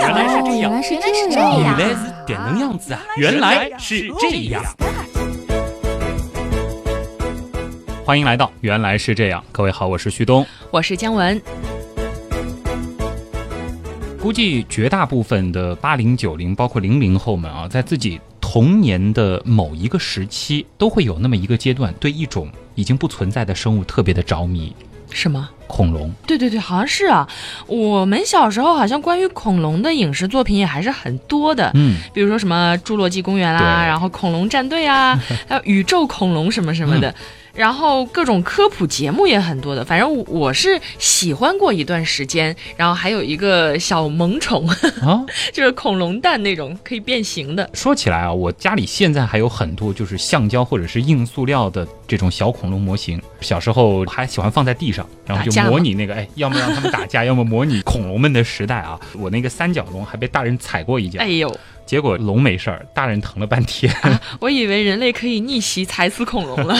原来是这样，原来是这样原样，来是点能样子啊！原来是这样。欢迎来到《原来是这样》，各位好，我是旭东。我是姜文。估计绝大部分的八零九零，包括零零后们啊，在自己童年的某一个时期，都会有那么一个阶段，对一种已经不存在的生物特别的着迷什么？——恐龙。对对对，好像是啊。我们小时候好像关于恐龙的影视作品也还是很多的，嗯，比如说什么《侏罗纪公园》啦，然后恐龙战队啊，还有宇宙恐龙什么什么的。然后各种科普节目也很多的，反正我是喜欢过一段时间。然后还有一个小萌宠，啊，就是恐龙蛋那种可以变形的。说起来啊，我家里现在还有很多就是橡胶或者是硬塑料的这种小恐龙模型。小时候还喜欢放在地上，然后就模拟那个，哎，要么让他们打架，要么模拟恐龙们的时代啊。我那个三角龙还被大人踩过一脚哎，呦，结果龙没事儿，大人疼了半天。我以为人类可以逆袭踩死恐龙了。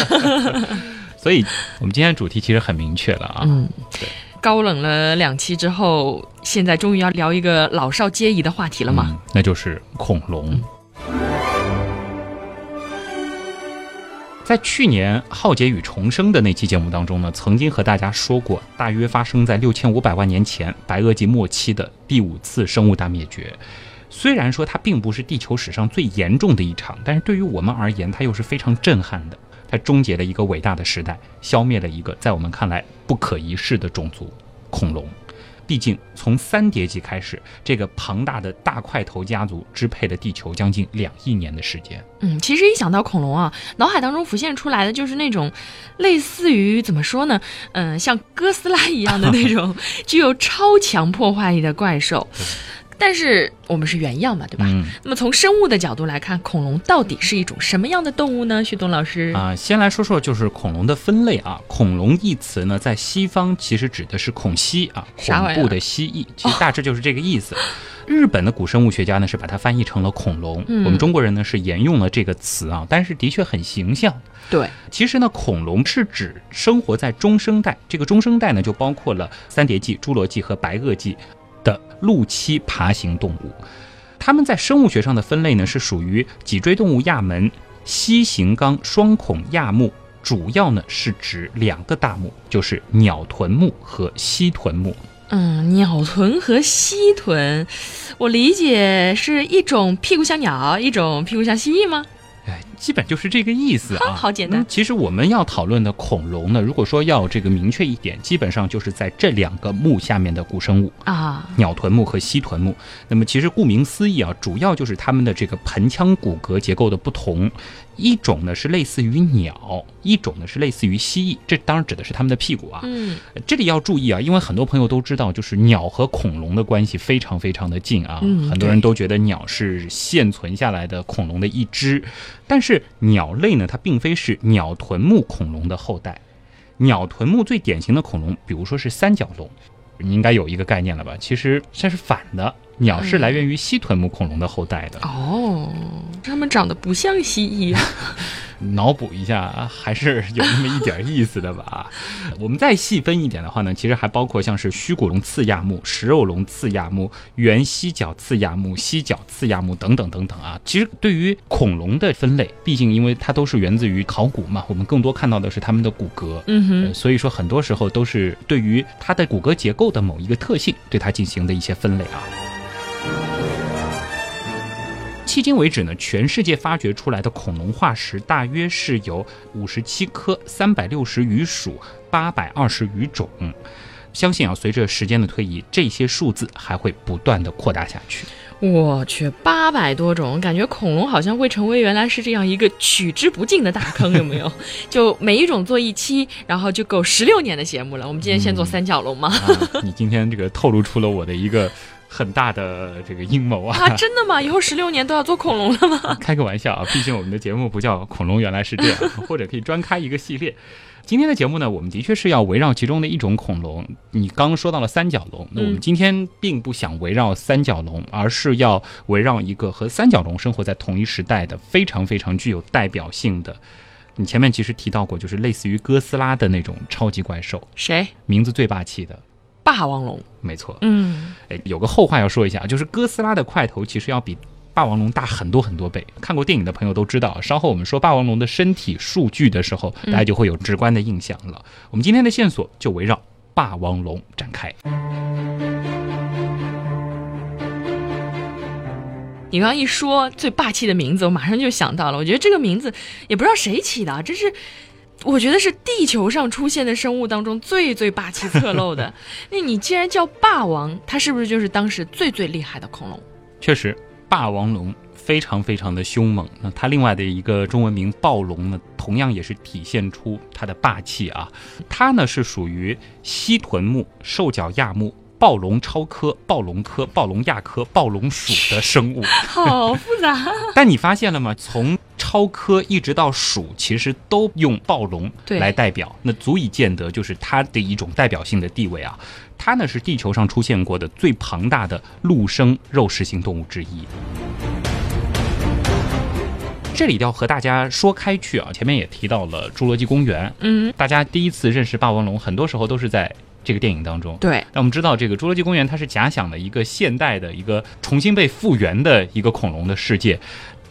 所以，我们今天的主题其实很明确了啊。嗯对，高冷了两期之后，现在终于要聊一个老少皆宜的话题了嘛？嗯那就是恐龙。在去年《浩劫与重生》的那期节目当中呢，曾经和大家说过，大约发生在六千五百万年前白垩纪末期的第五次生物大灭绝。虽然说它并不是地球史上最严重的一场，但是对于我们而言，它又是非常震撼的。它终结了一个伟大的时代，消灭了一个在我们看来不可一世的种族——恐龙。毕竟，从三叠纪开始，这个庞大的大块头家族支配了地球将近两亿年的时间。嗯，其实一想到恐龙啊，脑海当中浮现出来的就是那种类似于怎么说呢？嗯、像哥斯拉一样的那种 具有超强破坏力的怪兽。但是我们是原样嘛，对吧？嗯那么从生物的角度来看，恐龙到底是一种什么样的动物呢？旭东老师，啊、先来说说就是恐龙的分类啊。恐龙一词呢，在西方其实指的是恐蜥啊，恐怖的蜥蜴，其实大致就是这个意思。日本的古生物学家呢是把它翻译成了恐龙，嗯我们中国人呢是沿用了这个词啊，但是的确很形象。对，其实呢，恐龙是指生活在中生代，这个中生代呢就包括了三叠纪、侏罗纪和白垩纪的陆栖爬行动物。它们在生物学上的分类呢是属于脊椎动物亚门蜥形纲双孔亚目，主要呢是指两个大目，就是鸟臀目和蜥臀目。嗯，鸟臀和蜥臀，我理解是一种屁股像鸟，一种屁股像蜥蜴吗？哎，基本就是这个意思啊，好简单那其实我们要讨论的恐龙呢，如果说要这个明确一点，基本上就是在这两个目下面的古生物。啊，鸟臀目和蜥臀目。那么其实顾名思义啊，主要就是它们的这个盆腔骨骼结构的不同。一种呢是类似于鸟，一种呢是类似于蜥蜴。这当然指的是它们的屁股啊。嗯，这里要注意啊，因为很多朋友都知道，就是鸟和恐龙的关系非常非常的近啊。嗯很多人都觉得鸟是现存下来的恐龙的一只，但是鸟类呢，它并非是鸟臀目恐龙的后代。鸟臀目最典型的恐龙，比如说是三角龙，你应该有一个概念了吧？其实这是反的，鸟是来源于蜥臀目恐龙的后代的。哦，它们长得不像蜥蜴啊。脑补一下，还是有那么一点意思的吧。我们再细分一点的话呢，其实还包括像是虚骨龙刺亚目、食肉龙刺亚目、原犀角刺亚目、犀角刺亚目等等等等啊。其实对于恐龙的分类，毕竟因为它都是源自于考古嘛，我们更多看到的是它们的骨骼。嗯哼呃，所以说很多时候都是对于它的骨骼结构的某一个特性，对它进行的一些分类啊。迄今为止呢，全世界发掘出来的恐龙化石大约是有五十七颗、三百六十余属、八百二十余种。相信啊，随着时间的推移，这些数字还会不断的扩大下去。我去，八百多种，感觉恐龙好像会成为原来是这样一个取之不尽的大坑，有没有？就每一种做一期，然后就够十六年的节目了。我们今天先做三角龙嘛？啊，你今天这个透露出了我的一个很大的这个阴谋啊！啊，真的吗？以后十六年都要做恐龙了吗？开个玩笑啊，毕竟我们的节目不叫“恐龙原来是这样”，或者可以专开一个系列。今天的节目呢，我们的确是要围绕其中的一种恐龙。你刚刚说到了三角龙，那我们今天并不想围绕三角龙，而是要围绕一个和三角龙生活在同一时代的非常非常具有代表性的。你前面其实提到过，就是类似于哥斯拉的那种超级怪兽，谁？名字最霸气的霸王龙。没错，嗯，哎，有个后话要说一下，就是哥斯拉的块头其实要比霸王龙大很多很多倍。看过电影的朋友都知道，稍后我们说霸王龙的身体数据的时候，大家就会有直观的印象了。我们今天的线索就围绕霸王龙展开。你刚刚一说最霸气的名字，我马上就想到了。我觉得这个名字也不知道谁起的，这是我觉得是地球上出现的生物当中最最霸气侧漏的。那你既然叫霸王，它是不是就是当时最最厉害的恐龙？确实，霸王龙非常非常的凶猛。那它另外的一个中文名暴龙呢，同样也是体现出它的霸气啊。它呢是属于蜥臀目兽脚亚目。暴龙超科、暴龙科、暴龙亚科、暴龙属的生物，好复杂。但你发现了吗？从超科一直到鼠，其实都用暴龙来代表，那足以见得就是它的一种代表性的地位啊。它呢是地球上出现过的最庞大的陆生肉食性动物之一。这里要和大家说开去啊，前面也提到了侏罗纪公园，嗯，大家第一次认识霸王龙，很多时候都是在。这个电影当中，对，那我们知道这个侏罗纪公园它是假想的一个现代的一个重新被复原的一个恐龙的世界，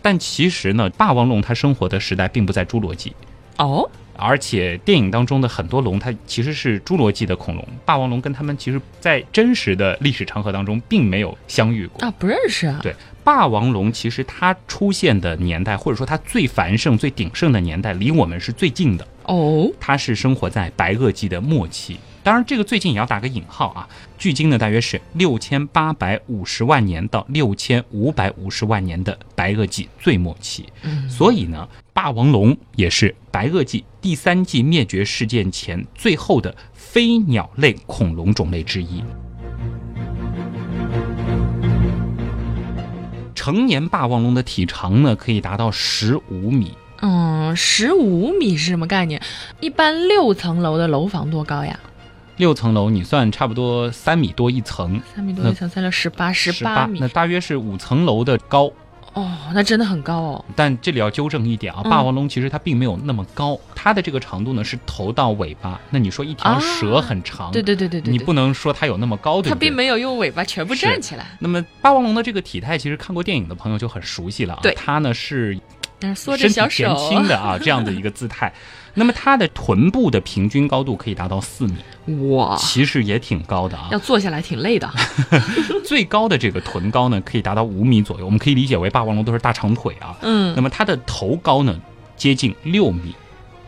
但其实呢，霸王龙它生活的时代并不在侏罗纪。哦，而且电影当中的很多龙它其实是侏罗纪的恐龙，霸王龙跟他们其实在真实的历史长河当中并没有相遇过。啊，不认识啊。对，霸王龙其实它出现的年代或者说它最繁盛、最鼎盛的年代离我们是最近的。哦，它是生活在白垩纪的末期。当然，这个最近也要打个引号啊。距今呢，大约是六千八百五十万年到六千五百五十万年的白垩纪最末期。嗯，所以呢，霸王龙也是白垩纪第三纪灭绝事件前最后的飞鸟类恐龙种类之一。成年霸王龙的体长呢，可以达到十五米。嗯，十五米是什么概念？一般六层楼的楼房多高呀？六层楼，你算差不多三米多一层，三米多一层，三六十八，十八米，那大约是五层楼的高。哦，那真的很高哦。但这里要纠正一点啊，霸王龙其实它并没有那么高，它的这个长度呢是头到尾巴。那你说一条蛇很长，对对对对对，你不能说它有那么高，对它并没有用尾巴全部站起来。那么霸王龙的这个体态，其实看过电影的朋友就很熟悉了啊。对，它呢是。缩着小手，前倾的啊，这样的一个姿态。那么它的臀部的平均高度可以达到四米，哇，其实也挺高的啊。要坐下来挺累的。最高的这个臀高呢，可以达到五米左右。我们可以理解为霸王龙都是大长腿啊。嗯。那么它的头高呢，接近六米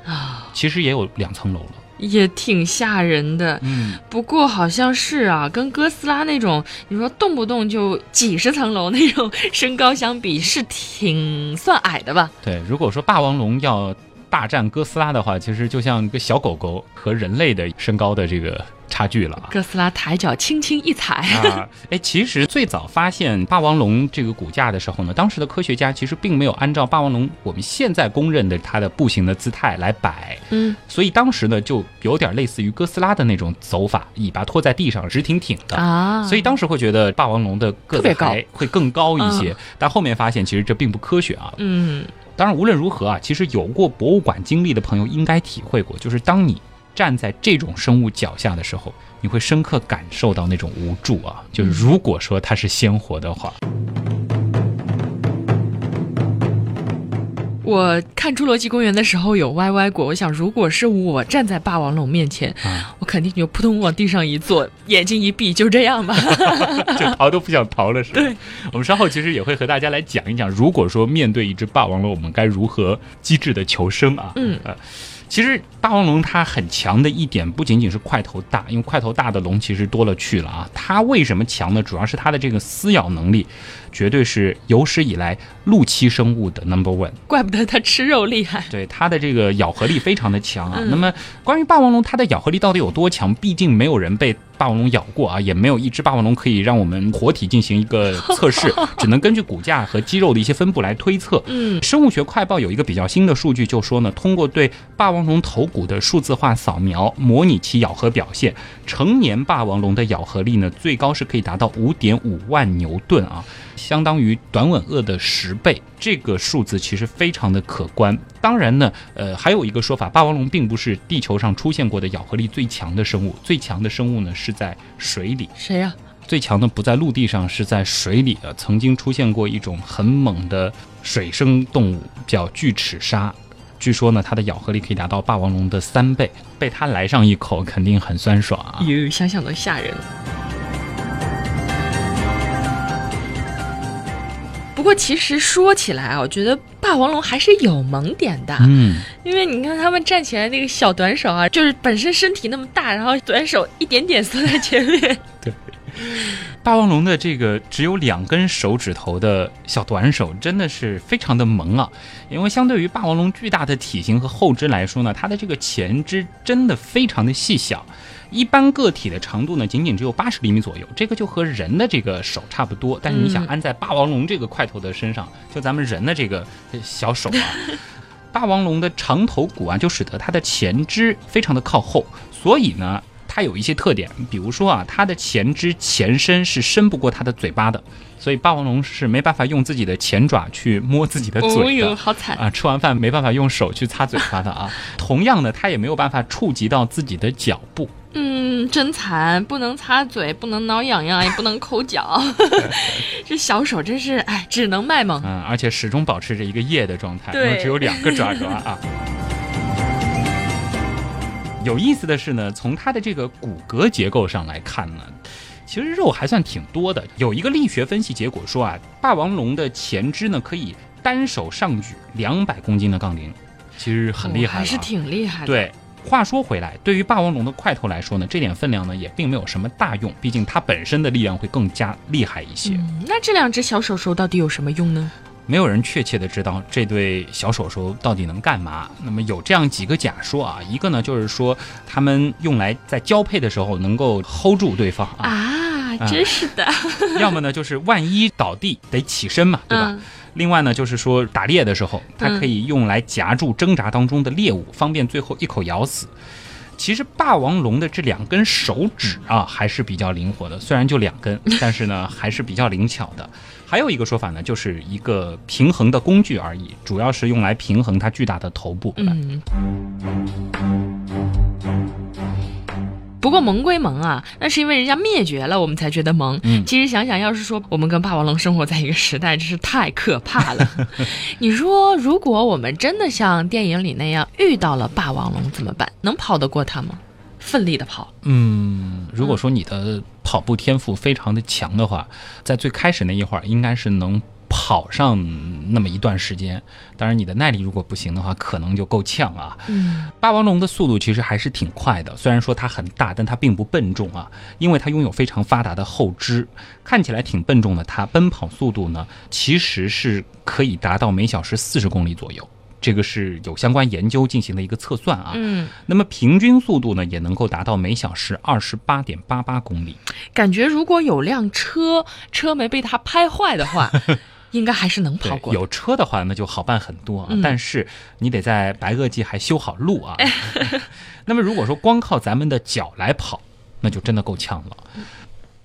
啊，其实也有两层楼了。也挺吓人的，嗯，不过好像是啊，跟哥斯拉那种你说动不动就几十层楼那种身高相比，是挺算矮的吧？对，如果说霸王龙要大战哥斯拉的话，其实就像一个小狗狗和人类的身高的这个。差距了，哥斯拉抬脚轻轻一踩。啊！哎，其实最早发现霸王龙这个骨架的时候呢，当时的科学家其实并没有按照霸王龙我们现在公认的它的步行的姿态来摆，嗯，所以当时呢就有点类似于哥斯拉的那种走法，尾巴拖在地上直挺挺的。啊，所以当时会觉得霸王龙的个子还会更高一些，但后面发现其实这并不科学啊，嗯，当然无论如何啊，其实有过博物馆经历的朋友应该体会过，就是当你。站在这种生物脚下的时候，你会深刻感受到那种无助啊！就是如果说它是鲜活的话，我看《侏罗纪公园》的时候有歪歪过。我想，如果是我站在霸王龙面前，我肯定就扑通往地上一坐，眼睛一闭，就这样吧，就逃都不想逃了，是吧？对。我们稍后其实也会和大家来讲一讲，如果说面对一只霸王龙，我们该如何机智的求生啊？嗯呃。其实霸王龙它很强的一点不仅仅是块头大，因为块头大的龙其实多了去了啊。它为什么强呢？主要是它的这个撕咬能力，绝对是有史以来陆栖生物的 number one。怪不得它吃肉厉害。对它的这个咬合力非常的强啊。那么关于霸王龙它的咬合力到底有多强？毕竟没有人被。霸王龙咬过啊，也没有一只霸王龙可以让我们活体进行一个测试，只能根据骨架和肌肉的一些分布来推测。嗯，生物学快报有一个比较新的数据，就说呢，通过对霸王龙头骨的数字化扫描，模拟其咬合表现，成年霸王龙的咬合力呢，最高是可以达到五点五万牛顿啊，相当于短吻鳄的十倍。这个数字其实非常的可观。当然呢，呃，还有一个说法，霸王龙并不是地球上出现过的咬合力最强的生物，最强的生物呢是在水里。谁呀、最强的不在陆地上，是在水里的。曾经出现过一种很猛的水生动物，叫巨齿鲨。据说呢，它的咬合力可以达到霸王龙的三倍，被它来上一口肯定很酸爽啊！哟，想想都吓人。过其实说起来啊，我觉得霸王龙还是有萌点的，嗯，因为你看他们站起来那个小短手啊，就是本身身体那么大，然后短手一点点缩在前面。对霸王龙的这个只有两根手指头的小短手，真的是非常的萌啊！因为相对于霸王龙巨大的体型和后肢来说呢，它的这个前肢真的非常的细小。一般个体的长度呢，仅仅只有八十厘米左右，这个就和人的这个手差不多。但是你想嗯安在霸王龙这个块头的身上，就咱们人的这个呃小手啊，霸王龙的长头骨啊，就使得它的前肢非常的靠后，所以呢，它有一些特点，比如说啊，它的前肢前伸是伸不过它的嘴巴的，所以霸王龙是没办法用自己的前爪去摸自己的哦嘴的。哟，好惨！啊，吃完饭没办法用手去擦嘴巴的啊。同样的，它也没有办法触及到自己的脚部。嗯，真惨，不能擦嘴，不能挠痒痒，也不能抠脚，这小手真是哎，只能卖萌。嗯，而且始终保持着一个夜的状态，对然后只有两个爪爪啊。有意思的是呢，从它的这个骨骼结构上来看呢，其实肉还算挺多的。有一个力学分析结果说啊，霸王龙的前肢呢可以单手上举两百公斤的杠铃，其实很厉害还是挺厉害的。，对。话说回来，对于霸王龙的块头来说呢，这点分量呢也并没有什么大用，毕竟它本身的力量会更加厉害一些。嗯，那这两只小手手到底有什么用呢？没有人确切的知道这对小手手到底能干嘛。那么有这样几个假说啊，一个呢就是说他们用来在交配的时候能够 hold 住对方啊，啊，真是的，要么呢就是万一倒地得起身嘛，对吧？嗯另外呢就是说打猎的时候，它可以用来夹住挣扎当中的猎物，方便最后一口咬死。其实霸王龙的这两根手指啊，还是比较灵活的，虽然就两根，但是呢还是比较灵巧的。还有一个说法呢，就是一个平衡的工具而已，主要是用来平衡它巨大的头部。嗯。不过萌归萌啊，那是因为人家灭绝了，我们才觉得萌。嗯其实想想，要是说我们跟霸王龙生活在一个时代，真是太可怕了。你说，如果我们真的像电影里那样遇到了霸王龙怎么办？能跑得过它吗？奋力的跑，嗯，如果说你的跑步天赋非常的强的话，在最开始那一会儿应该是能跑上那么一段时间。当然，你的耐力如果不行的话，可能就够呛啊。嗯，霸王龙的速度其实还是挺快的，虽然说它很大，但它并不笨重啊，因为它拥有非常发达的后肢，看起来挺笨重的。它奔跑速度呢，其实是可以达到每小时四十公里左右。这个是有相关研究进行的一个测算啊，嗯，那么平均速度呢，也能够达到每小时二十八点八八公里。感觉如果有辆车，车没被它拍坏的话，应该还是能跑，过。有车的话那就好办很多啊，嗯但是你得在白垩纪还修好路啊。那么如果说光靠咱们的脚来跑，那就真的够呛了。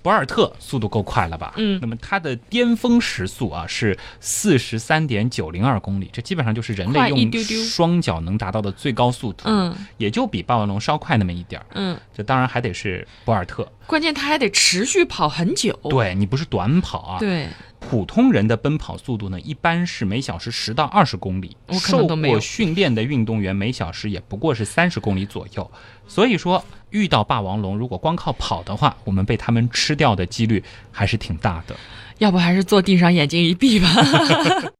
博尔特速度够快了吧？嗯那么它的巅峰时速啊是四十三点九零二公里，这基本上就是人类用双脚能达到的最高速度，嗯也就比霸王龙稍快那么一点儿。嗯，这当然还得是博尔特，关键它还得持续跑很久。对你不是短跑啊，对，普通人的奔跑速度呢，一般是每小时十到二十公里。我可能都没有受过训练的运动员每小时也不过是三十公里左右。所以说，遇到霸王龙，如果光靠跑的话，我们被他们吃掉的几率还是挺大的。要不还是坐地上眼睛一闭吧。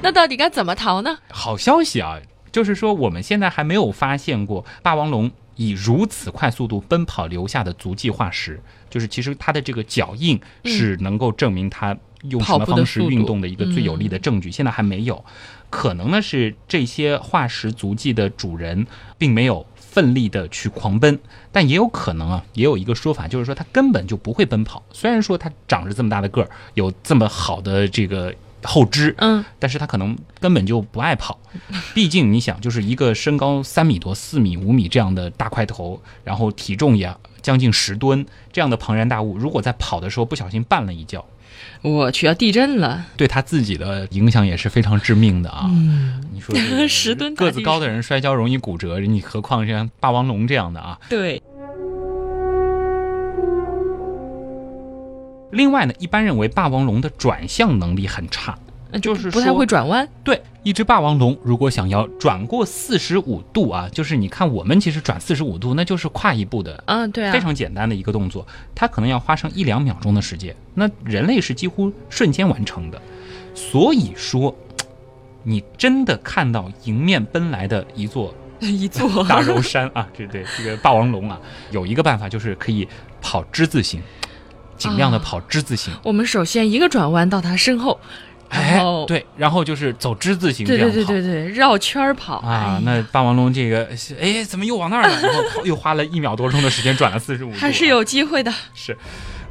那到底该怎么逃呢？好消息啊，就是说我们现在还没有发现过霸王龙以如此快速度奔跑留下的足迹化石，就是其实它的这个脚印是能够证明它用什么方式运动的一个最有力的证据，现在还没有。可能呢是这些化石足迹的主人并没有奋力的去狂奔，但也有可能啊，也有一个说法，就是说它根本就不会奔跑。虽然说它长着这么大的个儿，有这么好的这个后肢，嗯，但是他可能根本就不爱跑，毕竟你想，就是一个身高三米多、四米、五米这样的大块头，然后体重也将近十吨这样的庞然大物，如果在跑的时候不小心绊了一跤，我去，要地震了。对他自己的影响也是非常致命的啊。嗯，你说 十吨个子高的人摔跤容易骨折，你何况像霸王龙这样的啊？对，另外呢，一般认为霸王龙的转向能力很差。那就是不太会转弯。对，一只霸王龙如果想要转过四十五度啊，就是你看我们其实转四十五度，那就是跨一步的嗯，对啊，非常简单的一个动作，它可能要花上一两秒钟的时间，那人类是几乎瞬间完成的。所以说，你真的看到迎面奔来的一座 一座大柔山啊，这对这个霸王龙啊，有一个办法就是可以跑之字形，尽量的啊跑之字形。我们首先一个转弯到他身后，哎对，然后就是走之字形这对样跑。对对对对，绕圈儿跑啊哎，那霸王龙这个，哎，怎么又往那儿了？然后跑 又花了一秒多钟的时间转了四十五度啊，还是有机会的。是，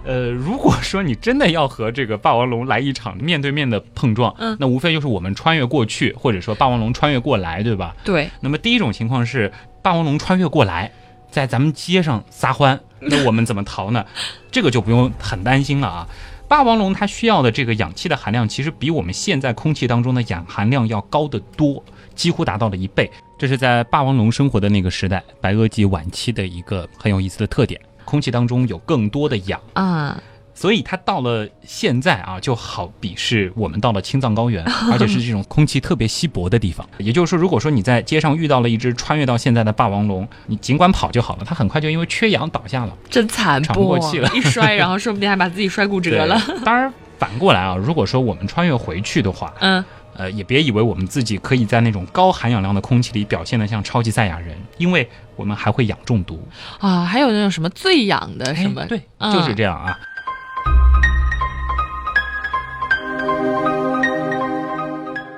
呃，如果说你真的要和这个霸王龙来一场面对面的碰撞，嗯那无非就是我们穿越过去，或者说霸王龙穿越过来，对吧？对，那么第一种情况是霸王龙穿越过来，在咱们街上撒欢，那我们怎么逃呢？这个就不用很担心了啊。霸王龙它需要的这个氧气的含量，其实比我们现在空气当中的氧含量要高得多，几乎达到了一倍。这是在霸王龙生活的那个时代，白垩纪晚期的一个很有意思的特点。空气当中有更多的氧，啊，所以它到了现在啊，就好比是我们到了青藏高原，而且是这种空气特别稀薄的地方。也就是说，如果说你在街上遇到了一只穿越到现在的霸王龙，你尽管跑就好了，它很快就因为缺氧倒下了。真惨喘不过气了一摔，然后说不定还把自己摔骨折了。当然，反过来啊，如果说我们穿越回去的话，嗯，呃，也别以为我们自己可以在那种高含氧量的空气里表现得像超级赛亚人，因为我们还会氧中毒。啊，还有那种什么最氧的什么，哎对，嗯就是这样啊。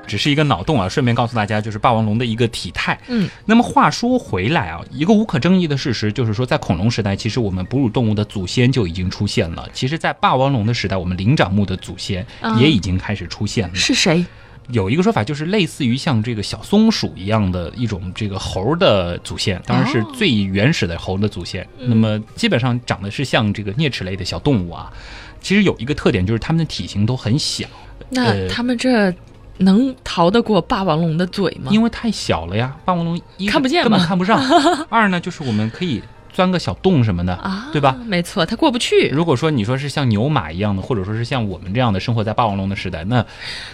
只是一个脑洞啊，顺便告诉大家，就是霸王龙的一个体态。嗯，那么话说回来啊，一个无可争议的事实就是说，在恐龙时代，其实我们哺乳动物的祖先就已经出现了。其实，在霸王龙的时代，我们灵长目的祖先嗯也已经开始出现了。是谁？有一个说法，就是类似于像这个小松鼠一样的一种这个猴的祖先，当然是哦最原始的猴的祖先。嗯那么基本上长得是像这个啮齿类的小动物啊。其实有一个特点，就是它们的体型都很小，那呃他们这能逃得过霸王龙的嘴吗？因为太小了呀。霸王龙一看不见根本看不上；二呢，就是我们可以钻个小洞什么的，啊，对吧？没错，它过不去。如果说你说是像牛马一样的，或者说是像我们这样的生活在霸王龙的时代，那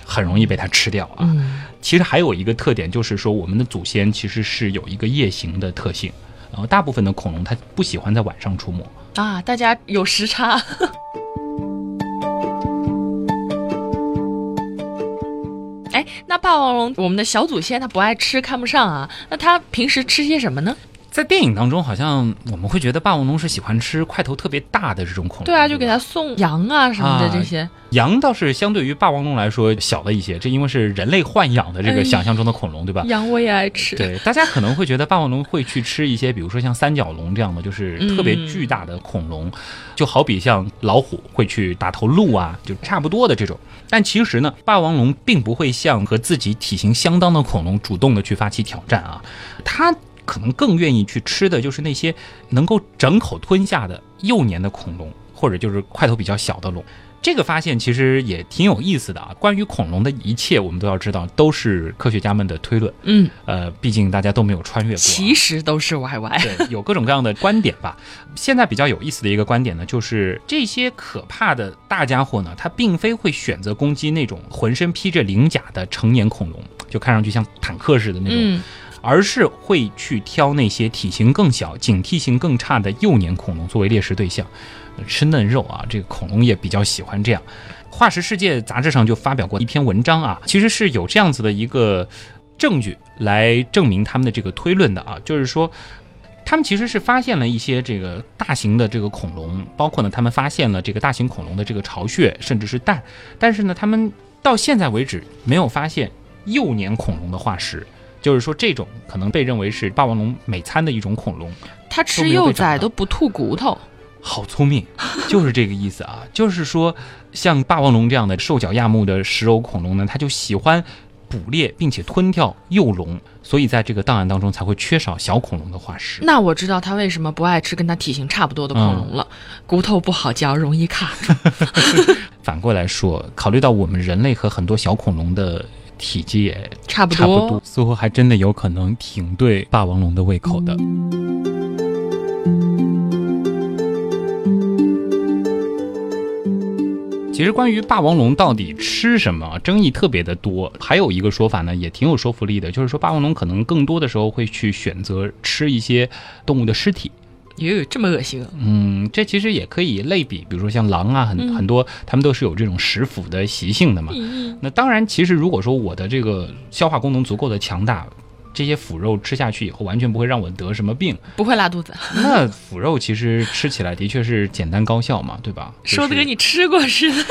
很容易被它吃掉啊。嗯，其实还有一个特点，就是说我们的祖先其实是有一个夜行的特性，然后大部分的恐龙它不喜欢在晚上出没。啊，大家有时差。那霸王龙，我们的小祖先他不爱吃，看不上啊。那他平时吃些什么呢？在电影当中，好像我们会觉得霸王龙是喜欢吃块头特别大的这种恐龙。对啊，就给它送羊啊什么的啊这些。羊倒是相对于霸王龙来说小了一些，这因为是人类豢养的这哎个想象中的恐龙，对吧？羊我也爱吃。对，大家可能会觉得霸王龙会去吃一些，比如说像三角龙这样的，就是特别巨大的恐龙，就好比像老虎会去打头鹿啊，就差不多的这种。但其实呢，霸王龙并不会向和自己体型相当的恐龙主动的去发起挑战啊，它可能更愿意去吃的就是那些能够整口吞下的幼年的恐龙，或者就是块头比较小的龙。这个发现其实也挺有意思的啊。关于恐龙的一切，我们都要知道，都是科学家们的推论。嗯，呃，毕竟大家都没有穿越过啊、其实都是 YY。对，有各种各样的观点吧。现在比较有意思的一个观点呢，就是这些可怕的大家伙呢，它并非会选择攻击那种浑身披着鳞甲的成年恐龙，就看上去像坦克似的那种，嗯，而是会去挑那些体型更小、警惕性更差的幼年恐龙作为猎食对象，吃嫩肉啊。这个恐龙也比较喜欢这样。《化石世界》杂志上就发表过一篇文章啊，其实是有这样子的一个证据来证明他们的这个推论的啊，就是说。他们其实是发现了一些这个大型的这个恐龙，包括呢，他们发现了这个大型恐龙的这个巢穴，甚至是蛋，但是呢，他们到现在为止没有发现幼年恐龙的化石，就是说这种可能被认为是霸王龙美餐的一种恐龙，它吃幼崽都不吐骨头。好聪明，就是这个意思啊，就是说像霸王龙这样的兽脚亚目的食肉恐龙呢，它就喜欢捕猎并且吞掉幼龙，所以在这个档案当中才会缺少小恐龙的化石。那我知道它为什么不爱吃跟它体型差不多的恐龙了，骨头不好嚼，容易卡住。反过来说，考虑到我们人类和很多小恐龙的体积也差不差不多多，似乎还真的有可能挺对霸王龙的胃口的。其实关于霸王龙到底吃什么，争议特别的多。还有一个说法呢，也挺有说服力的，就是说霸王龙可能更多的时候会去选择吃一些动物的尸体。哟，这么恶心啊！嗯，这其实也可以类比，比如说像狼啊，很、嗯很多它们都是有这种食腐的习性的嘛。嗯那当然，其实如果说我的这个消化功能足够的强大，这些腐肉吃下去以后，完全不会让我得什么病。不会拉肚子，那腐肉其实吃起来的确是简单高效嘛，对吧？说的跟你吃过似的。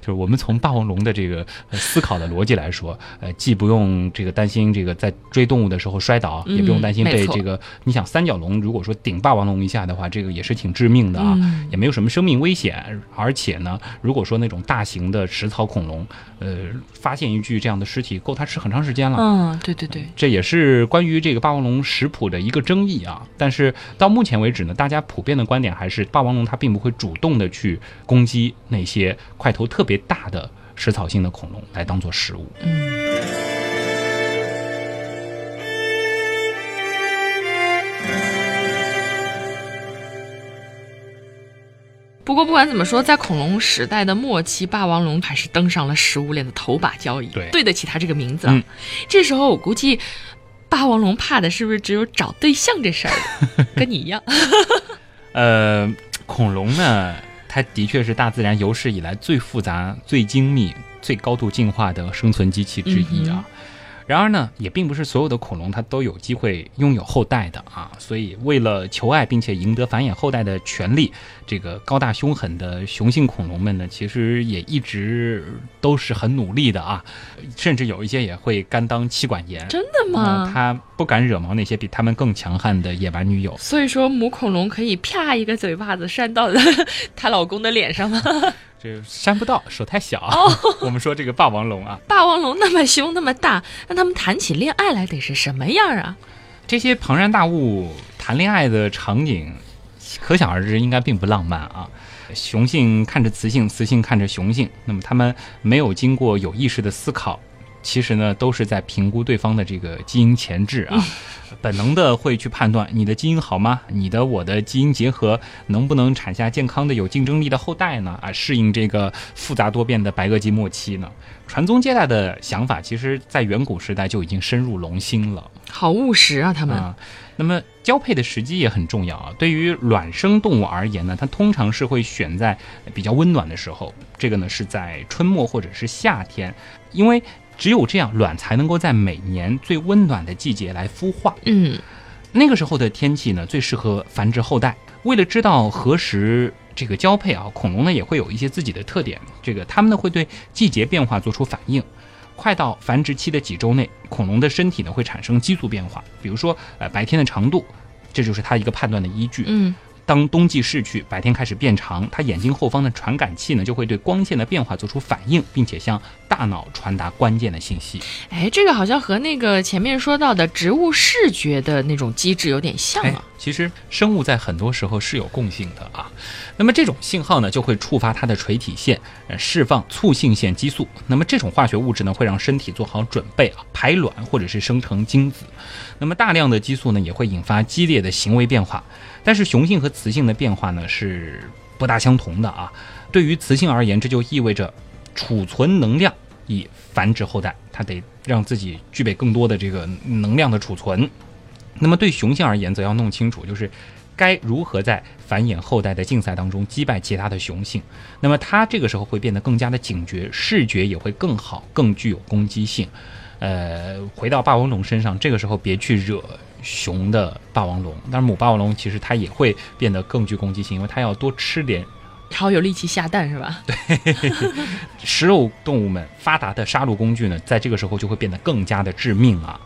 就是我们从霸王龙的这个呃思考的逻辑来说，呃，既不用这个担心这个在追动物的时候摔倒，嗯也不用担心被这个，你想三角龙如果说顶霸王龙一下的话，这个也是挺致命的啊，嗯也没有什么生命危险。而且呢，如果说那种大型的食草恐龙，呃，发现一具这样的尸体，够它吃很长时间了。嗯，对对对，这也是关于这个霸王龙食谱的一个争议啊。但是到目前为止呢，大家普遍的观点还是霸王龙它并不会主动的去攻击那些块头特别大的食草性的恐龙来当做食物。嗯。不过不管怎么说，在恐龙时代的末期，霸王龙还是登上了食物链的头把交椅，对对得起它这个名字啊。嗯这时候我估计，霸王龙怕的是不是只有找对象这事儿？跟你一样。呃，恐龙呢，它的确是大自然有史以来最复杂、最精密、最高度进化的生存机器之一啊。然而呢，也并不是所有的恐龙它都有机会拥有后代的啊，所以为了求爱并且赢得繁衍后代的权利，这个高大凶狠的雄性恐龙们呢，其实也一直都是很努力的啊，甚至有一些也会甘当妻管严。真的吗？呃他不敢惹毛那些比他们更强悍的野蛮女友。所以说，母恐龙可以啪一个嘴巴子扇到了 她老公的脸上吗？这扇不到，手太小。哦 我们说这个霸王龙啊，霸王龙那么凶那么大，那他们谈起恋爱来得是什么样啊？这些庞然大物谈恋爱的场景，可想而知，应该并不浪漫啊。雄性看着雌性，雌性看着雄性，那么他们没有经过有意识的思考，其实呢，都是在评估对方的这个基因前置啊，本能的会去判断你的基因好吗？你的我的基因结合能不能产下健康的、有竞争力的后代呢？啊，适应这个复杂多变的白垩纪末期呢？传宗接代的想法，其实在远古时代就已经深入龙心了。好务实啊，他们。啊。那么交配的时机也很重要啊。对于卵生动物而言呢，它通常是会选在比较温暖的时候，这个呢是在春末或者是夏天，因为只有这样，卵才能够在每年最温暖的季节来孵化。嗯，那个时候的天气呢，最适合繁殖后代。为了知道何时这个交配啊，恐龙呢也会有一些自己的特点。这个它们呢会对季节变化做出反应。快到繁殖期的几周内，恐龙的身体呢会产生激素变化，比如说呃白天的长度，这就是它一个判断的依据。嗯，当冬季逝去，白天开始变长，它眼睛后方的传感器呢就会对光线的变化做出反应，并且向大脑传达关键的信息。哎，这个好像和那个前面说到的植物视觉的那种机制有点像哎啊。，其实生物在很多时候是有共性的啊。那么这种信号呢，就会触发它的垂体腺，呃，释放促性腺激素。那么这种化学物质呢，会让身体做好准备啊，排卵或者是生成精子。那么大量的激素呢，也会引发激烈的行为变化。但是雄性和雌性的变化呢，是不大相同的啊。对于雌性而言，这就意味着储存能量以繁殖后代，它得让自己具备更多的这个能量的储存。那么对雄性而言，则要弄清楚，就是该如何在繁衍后代的竞赛当中击败其他的雄性。那么它这个时候会变得更加的警觉，视觉也会更好，更具有攻击性。呃，回到霸王龙身上，这个时候别去惹雄的霸王龙，但是母霸王龙其实它也会变得更具攻击性，因为它要多吃点好有力气下蛋是吧？对，食肉动物们发达的杀戮工具呢，在这个时候就会变得更加的致命啊。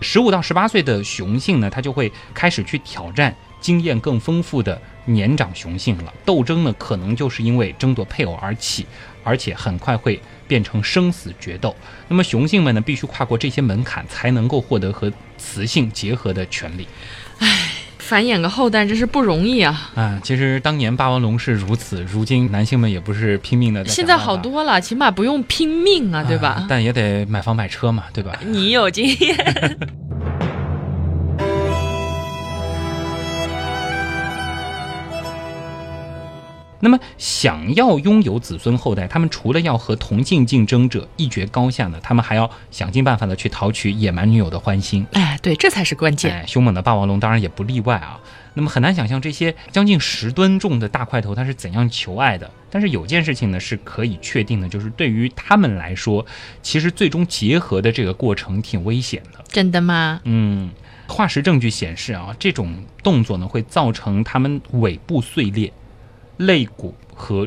十五到十八岁的雄性呢，它就会开始去挑战经验更丰富的年长雄性了。斗争呢，可能就是因为争夺配偶而起，而且很快会变成生死决斗。那么雄性们呢，必须跨过这些门槛，才能够获得和雌性结合的权利。唉繁衍个后代真是不容易啊！啊，其实当年霸王龙是如此，如今男性们也不是拼命的。现在好多了，起码不用拼命啊，对吧？但也得买房买车嘛，对吧？你有经验。那么，想要拥有子孙后代，他们除了要和同性竞争者一决高下呢，他们还要想尽办法的去讨取野蛮女友的欢心。哎，对，这才是关键。哎，凶猛的霸王龙当然也不例外啊。那么很难想象这些将近十吨重的大块头它是怎样求爱的。但是有件事情呢是可以确定的，就是对于他们来说，其实最终结合的这个过程挺危险的。真的吗？嗯，化石证据显示啊，这种动作呢会造成他们尾部碎裂。肋骨和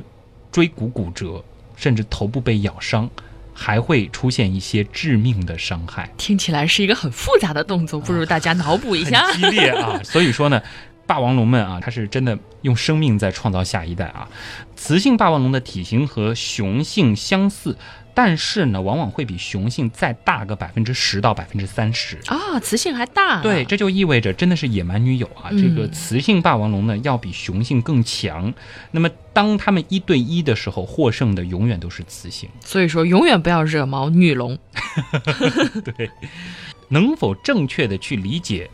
椎骨骨折，甚至头部被咬伤，还会出现一些致命的伤害。听起来是一个很复杂的动作，不如大家脑补一下。激烈啊！所以说呢，霸王龙们啊，它是真的用生命在创造下一代啊。雌性霸王龙的体型和雄性相似。但是呢，往往会比雄性再大个百分之十到百分之三十啊，雌性还大。对，这就意味着真的是野蛮女友啊。这个雌性霸王龙呢，要比雄性更强。那么，当他们一对一的时候，获胜的永远都是雌性。所以说，永远不要惹毛女龙。对，能否正确的去理解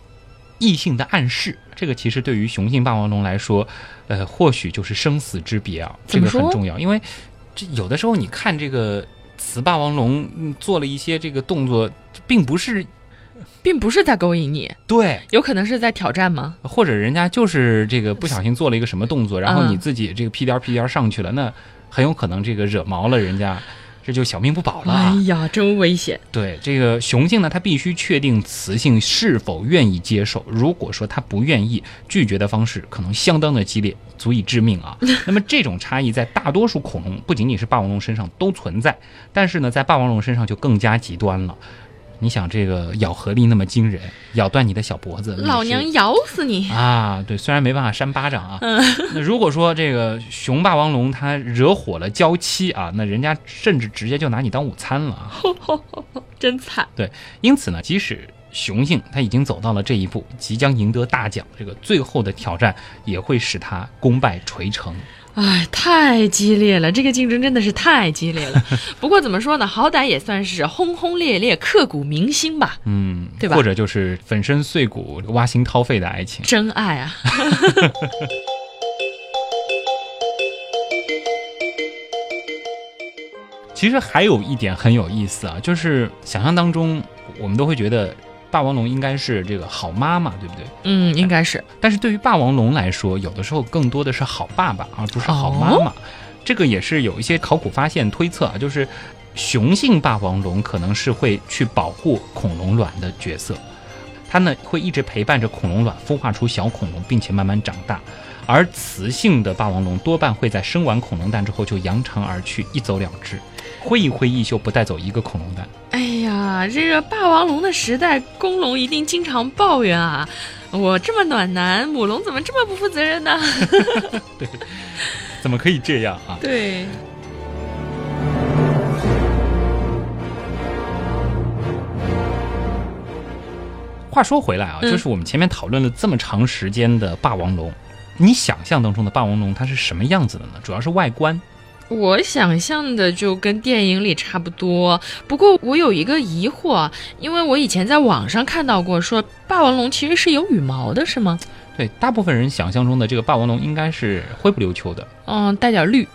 异性的暗示，这个其实对于雄性霸王龙来说，呃，或许就是生死之别啊。这个很重要，因为这有的时候你看这个。雌霸王龙做了一些这个动作，并不是，并不是在勾引你，对，有可能是在挑战吗？或者人家就是这个不小心做了一个什么动作，然后你自己这个屁颠屁颠上去了，那很有可能这个惹毛了人家。这就小命不保了！哎呀，真危险！对这个雄性呢，它必须确定雌性是否愿意接受。如果说它不愿意，拒绝的方式可能相当的激烈，足以致命啊。那么这种差异在大多数恐龙，不仅仅是霸王龙身上都存在，但是呢，在霸王龙身上就更加极端了。你想这个咬合力那么惊人，咬断你的小脖子，老娘咬死你啊！对，虽然没办法扇巴掌啊，那如果说这个雄霸王龙它惹火了娇妻啊，那人家甚至直接就拿你当午餐了啊，真惨。对，因此呢，即使雄性他已经走到了这一步，即将赢得大奖，这个最后的挑战也会使他功败垂成。哎，太激烈了！这个竞争真的是太激烈了。不过怎么说呢，好歹也算是轰轰烈烈、刻骨铭心吧。嗯，对吧？或者就是粉身碎骨、挖心掏肺的爱情，真爱啊！其实还有一点很有意思啊，就是想象当中，我们都会觉得。霸王龙应该是这个好妈妈，对不对？嗯，应该是。但是对于霸王龙来说，有的时候更多的是好爸爸，而不是好妈妈。这个也是有一些考古发现推测啊，就是雄性霸王龙可能是会去保护恐龙卵的角色，它呢会一直陪伴着恐龙卵孵化出小恐龙，并且慢慢长大。而雌性的霸王龙多半会在生完恐龙蛋之后就扬长而去，一走了之。挥一挥衣袖，不带走一个恐龙蛋。哎呀，这个霸王龙的时代，公龙一定经常抱怨啊！我这么暖男，母龙怎么这么不负责任呢？对，怎么可以这样啊？对。话说回来啊，就是我们前面讨论了这么长时间的霸王龙，你想象当中的霸王龙它是什么样子的呢？主要是外观。我想象的就跟电影里差不多，不过我有一个疑惑，因为我以前在网上看到过，说霸王龙其实是有羽毛的，是吗？对，大部分人想象中的这个霸王龙应该是灰不溜秋的，嗯，带点绿，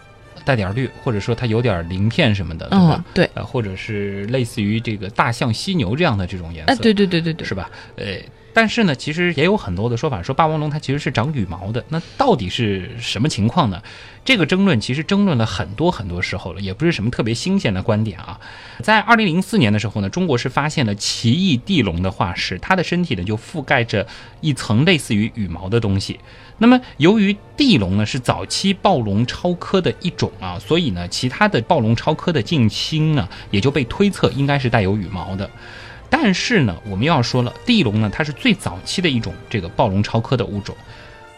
带点绿，或者说它有点鳞片什么的，嗯？对，呃，或者是类似于这个大象、犀牛这样的这种颜色，哎，对对对对对，是吧？呃。但是呢，其实也有很多的说法，说霸王龙它其实是长羽毛的。那到底是什么情况呢？这个争论其实争论了很多很多时候了，也不是什么特别新鲜的观点啊。在二零零四年的时候呢，中国是发现了奇异地龙的化石，它的身体呢就覆盖着一层类似于羽毛的东西。那么由于地龙呢是早期暴龙超科的一种啊，所以呢其他的暴龙超科的近亲呢也就被推测应该是带有羽毛的。但是呢，我们要说了，地龙呢，它是最早期的一种这个暴龙超科的物种。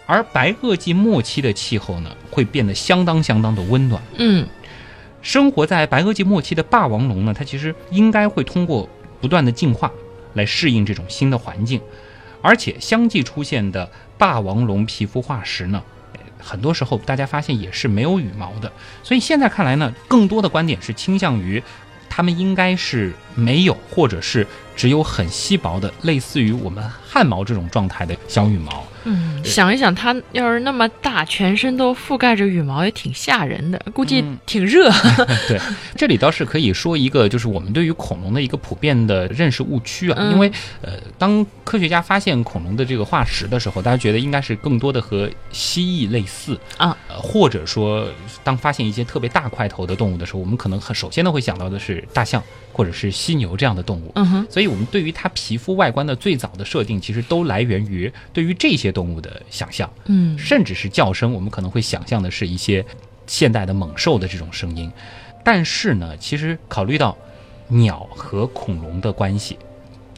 而白垩纪末期的气候呢，会变得相当相当的温暖。嗯生活在白垩纪末期的霸王龙呢，它其实应该会通过不断的进化来适应这种新的环境，而且相继出现的霸王龙皮肤化石呢，呃很多时候大家发现也是没有羽毛的，所以现在看来呢，更多的观点是倾向于它们应该是没有，或者是只有很稀薄的，类似于我们汗毛这种状态的小羽毛。嗯，想一想，它要是那么大，全身都覆盖着羽毛，也挺吓人的，估计嗯挺热。对，这里倒是可以说一个，就是我们对于恐龙的一个普遍的认识误区啊。嗯因为呃，当科学家发现恐龙的这个化石的时候，大家觉得应该是更多的和蜥蜴类似啊，呃，或者说当发现一些特别大块头的动物的时候，我们可能很首先呢会想到的是大象或者是犀牛这样的动物。嗯哼，所以，我们对于它皮肤外观的最早的设定，其实都来源于对于这些动物的想象。嗯甚至是叫声，我们可能会想象的是一些现代的猛兽的这种声音。但是呢，其实考虑到鸟和恐龙的关系，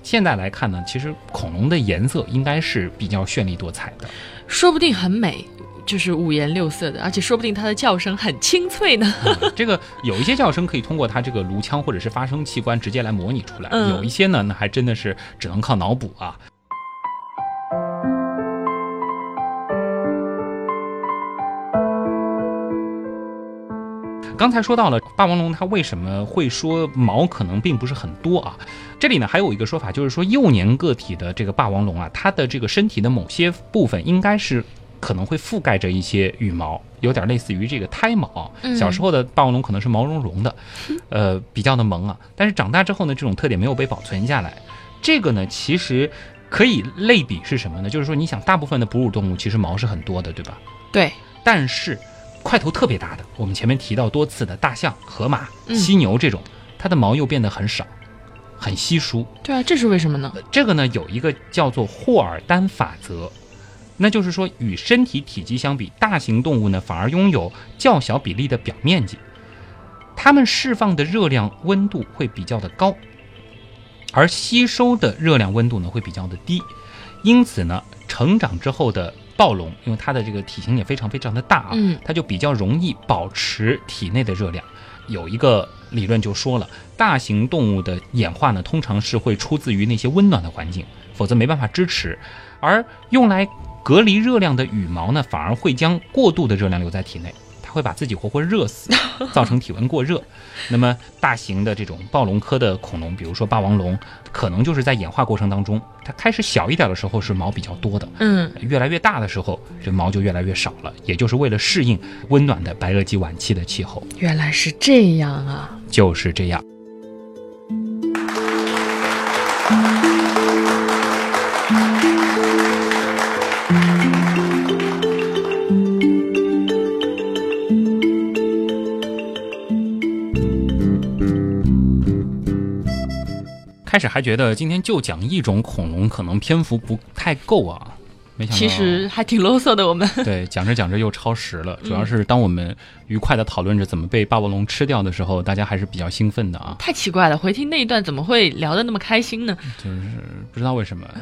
现在来看呢，其实恐龙的颜色应该是比较绚丽多彩的。说不定很美，就是五颜六色的，而且说不定它的叫声很清脆呢。嗯这个有一些叫声可以通过它这个颅腔或者是发声器官直接来模拟出来，嗯有一些呢，那还真的是只能靠脑补啊。刚才说到了霸王龙，它为什么会说毛可能并不是很多啊？这里呢还有一个说法，就是说幼年个体的这个霸王龙啊，它的这个身体的某些部分应该是可能会覆盖着一些羽毛，有点类似于这个胎毛。嗯小时候的霸王龙可能是毛茸茸的，呃，比较的萌啊。但是长大之后呢，这种特点没有被保存下来。这个呢，其实可以类比是什么呢？就是说，你想，大部分的哺乳动物其实毛是很多的，对吧？对，但是块头特别大的，我们前面提到多次的大象、河马、嗯犀牛这种，它的毛又变得很少，很稀疏。对啊，这是为什么呢？呃这个呢有一个叫做霍尔丹法则，那就是说与身体体积相比，大型动物呢反而拥有较小比例的表面积，它们释放的热量温度会比较的高，而吸收的热量温度呢会比较的低，因此呢，成长之后的暴龙，因为它的这个体型也非常非常的大啊，嗯它就比较容易保持体内的热量。有一个理论就说了，大型动物的演化呢，通常是会出自于那些温暖的环境，否则没办法支持。而用来隔离热量的羽毛呢，反而会将过度的热量留在体内，它会把自己活活热死，造成体温过热。那么大型的这种暴龙科的恐龙，比如说霸王龙，可能就是在演化过程当中，它开始小一点的时候是毛比较多的，嗯，越来越大的时候，这毛就越来越少了，也就是为了适应温暖的白垩纪晚期的气候，原来是这样啊。就是这样。始还觉得今天就讲一种恐龙，可能篇幅不太够啊，没想到其实还挺啰嗦的，我们。对，讲着讲着又超时了。主要是当我们愉快的讨论着怎么被霸王龙吃掉的时候，大家还是比较兴奋的啊，太奇怪了，回听那一段怎么会聊得那么开心呢？就是不知道为什么。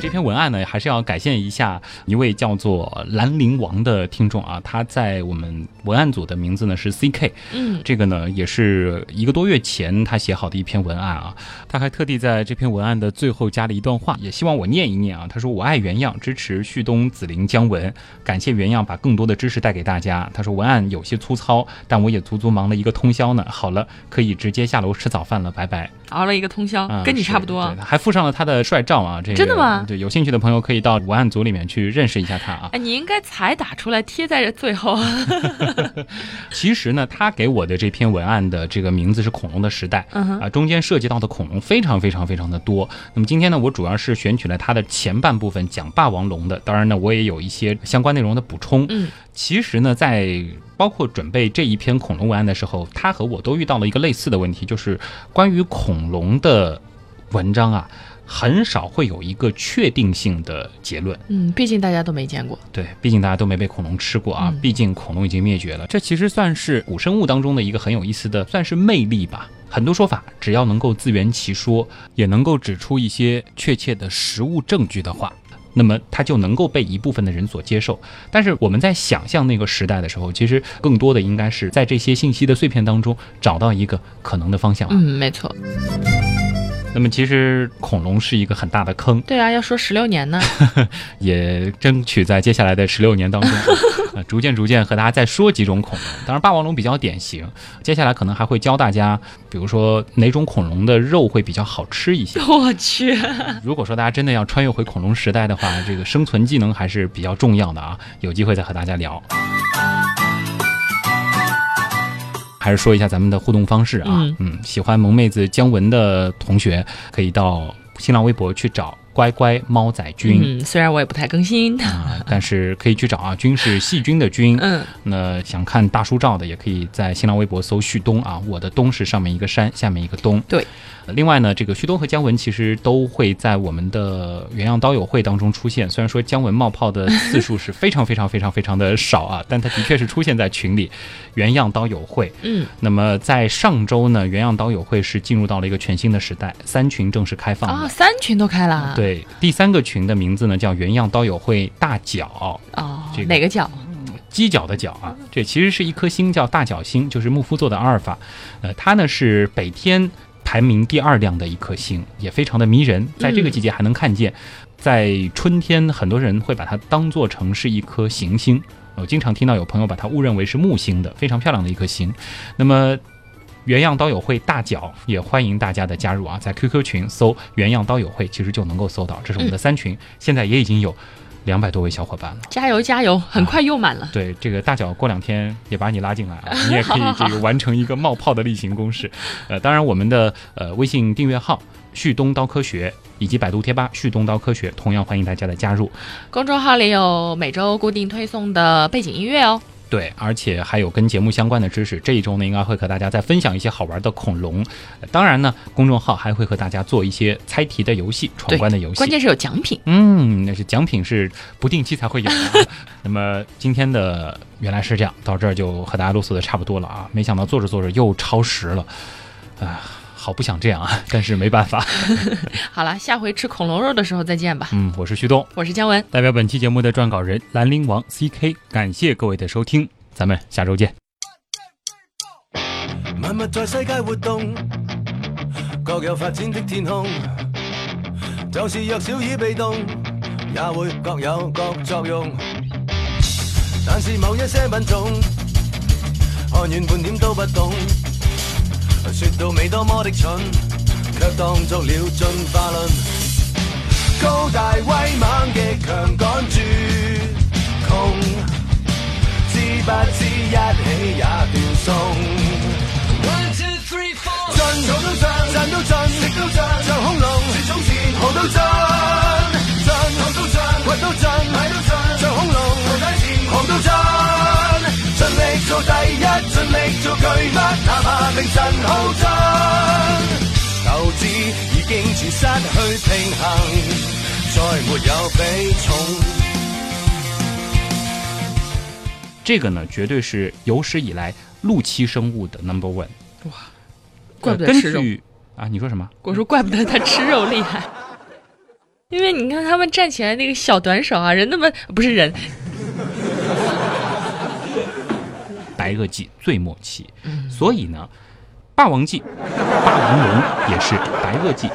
这篇文案呢，还是要感谢一下一位叫做兰陵王的听众啊，他在我们文案组的名字呢是 C K，嗯，这个呢也是一个多月前他写好的一篇文案啊，他还特地在这篇文案的最后加了一段话，也希望我念一念啊。他说：“我爱原样，支持旭东、紫菱、姜文，感谢原样把更多的知识带给大家。”他说文案有些粗糙，但我也足足忙了一个通宵呢。好了，可以直接下楼吃早饭了，拜拜。熬了一个通宵，啊，跟你差不多啊。还附上了他的帅照啊，这个真的吗对，有兴趣的朋友可以到文案组里面去认识一下他啊。哎，你应该才打出来贴在这最后。其实呢，他给我的这篇文案的这个名字是《恐龙的时代》。嗯，啊，中间涉及到的恐龙非常非常非常的多。那么今天呢，我主要是选取了它的前半部分讲霸王龙的，当然呢，我也有一些相关内容的补充。嗯，其实呢，在包括准备这一篇恐龙文案的时候，他和我都遇到了一个类似的问题，就是关于恐龙的文章啊，很少会有一个确定性的结论。嗯，毕竟大家都没见过。对，毕竟大家都没被恐龙吃过啊，嗯毕竟恐龙已经灭绝了。这其实算是古生物当中的一个很有意思的，算是魅力吧。很多说法，只要能够自圆其说，也能够指出一些确切的实物证据的话，那么它就能够被一部分的人所接受。但是我们在想象那个时代的时候，其实更多的应该是在这些信息的碎片当中找到一个可能的方向。嗯，没错。那么其实恐龙是一个很大的坑，对啊，要说十六年呢，也争取在接下来的十六年当中，呃，逐渐逐渐和大家再说几种恐龙。当然，霸王龙比较典型，接下来可能还会教大家，比如说哪种恐龙的肉会比较好吃一些。我去，如果说大家真的要穿越回恐龙时代的话，这个生存技能还是比较重要的啊，有机会再和大家聊。还是说一下咱们的互动方式啊，嗯，喜欢萌妹子姜文的同学可以到新浪微博去找乖乖猫仔君。嗯，虽然我也不太更新啊，但是可以去找啊，君是细菌的菌。嗯，那想看大叔照的也可以在新浪微博搜旭东啊，我的东是上面一个山，下面一个东。对。另外呢，这个旭东和姜文其实都会在我们的原样刀友会当中出现。虽然说姜文冒泡的次数是非常非常非常非常的少啊，但他的确是出现在群里。原样刀友会，嗯，那么在上周呢，原样刀友会是进入到了一个全新的时代，三群正式开放啊，三群都开了。对，第三个群的名字呢叫原样刀友会大脚哦，这个哪个角？犄角的角啊，这其实是一颗星，叫大角星，就是木夫座的阿尔法。呃，它呢是北天。排名第二亮的一颗星，也非常的迷人，在这个季节还能看见。在春天，很多人会把它当做成是一颗行星。我经常听到有朋友把它误认为是木星的，非常漂亮的一颗星。那么，原样刀友会大脚也欢迎大家的加入啊，在 QQ 群搜“原样刀友会”，其实就能够搜到。这是我们的三群，现在也已经有。两百多位小伙伴了，加油加油！很快又满了。对，这个大脚过两天也把你拉进来啊，你也可以这个完成一个冒泡的例行公事。呃，当然我们的呃微信订阅号“旭东刀科学”以及百度贴吧“旭东刀科学”同样欢迎大家的加入。公众号里有每周固定推送的背景音乐哦。对，而且还有跟节目相关的知识。这一周呢，应该会和大家再分享一些好玩的恐龙。当然呢，公众号还会和大家做一些猜题的游戏、闯关的游戏。关键是有奖品。嗯，那是奖品是不定期才会有的。那么今天的原来是这样，到这儿就和大家啰嗦的差不多了啊！没想到做着做着又超时了，啊。好不想这样啊，但是没办法。好了，下回吃恐龙肉的时候再见吧。嗯，我是旭东，我是姜文，代表本期节目的撰稿人兰陵王 C K，感谢各位的收听，咱们下周见。万物在世界活动，各有发展的天空，就是弱小与被动，也会各有各作用。但是某一些品种，看远半点都不懂。说到尾多么的蠢，却当作了进化论。高大威猛极强赶绝穷，知不知一起也断送。进土都进，进都进，食到进，像恐龙，绝种前何都进，进土都进，掘到进，睇都进，像恐龙，到底前何都进，尽力做第一，尽力做巨物，哪怕。名震浩震，斗志已经全失去平衡，再没有比重。这个呢，绝对是有史以来陆栖生物的 number one。哇，怪不得吃肉啊！你说什么？我说怪不得它吃肉厉害，因为你看他们站起来那个小短手啊，人那么不是人。白垩纪最末期，所以呢。霸王纪，霸王龙也是白垩纪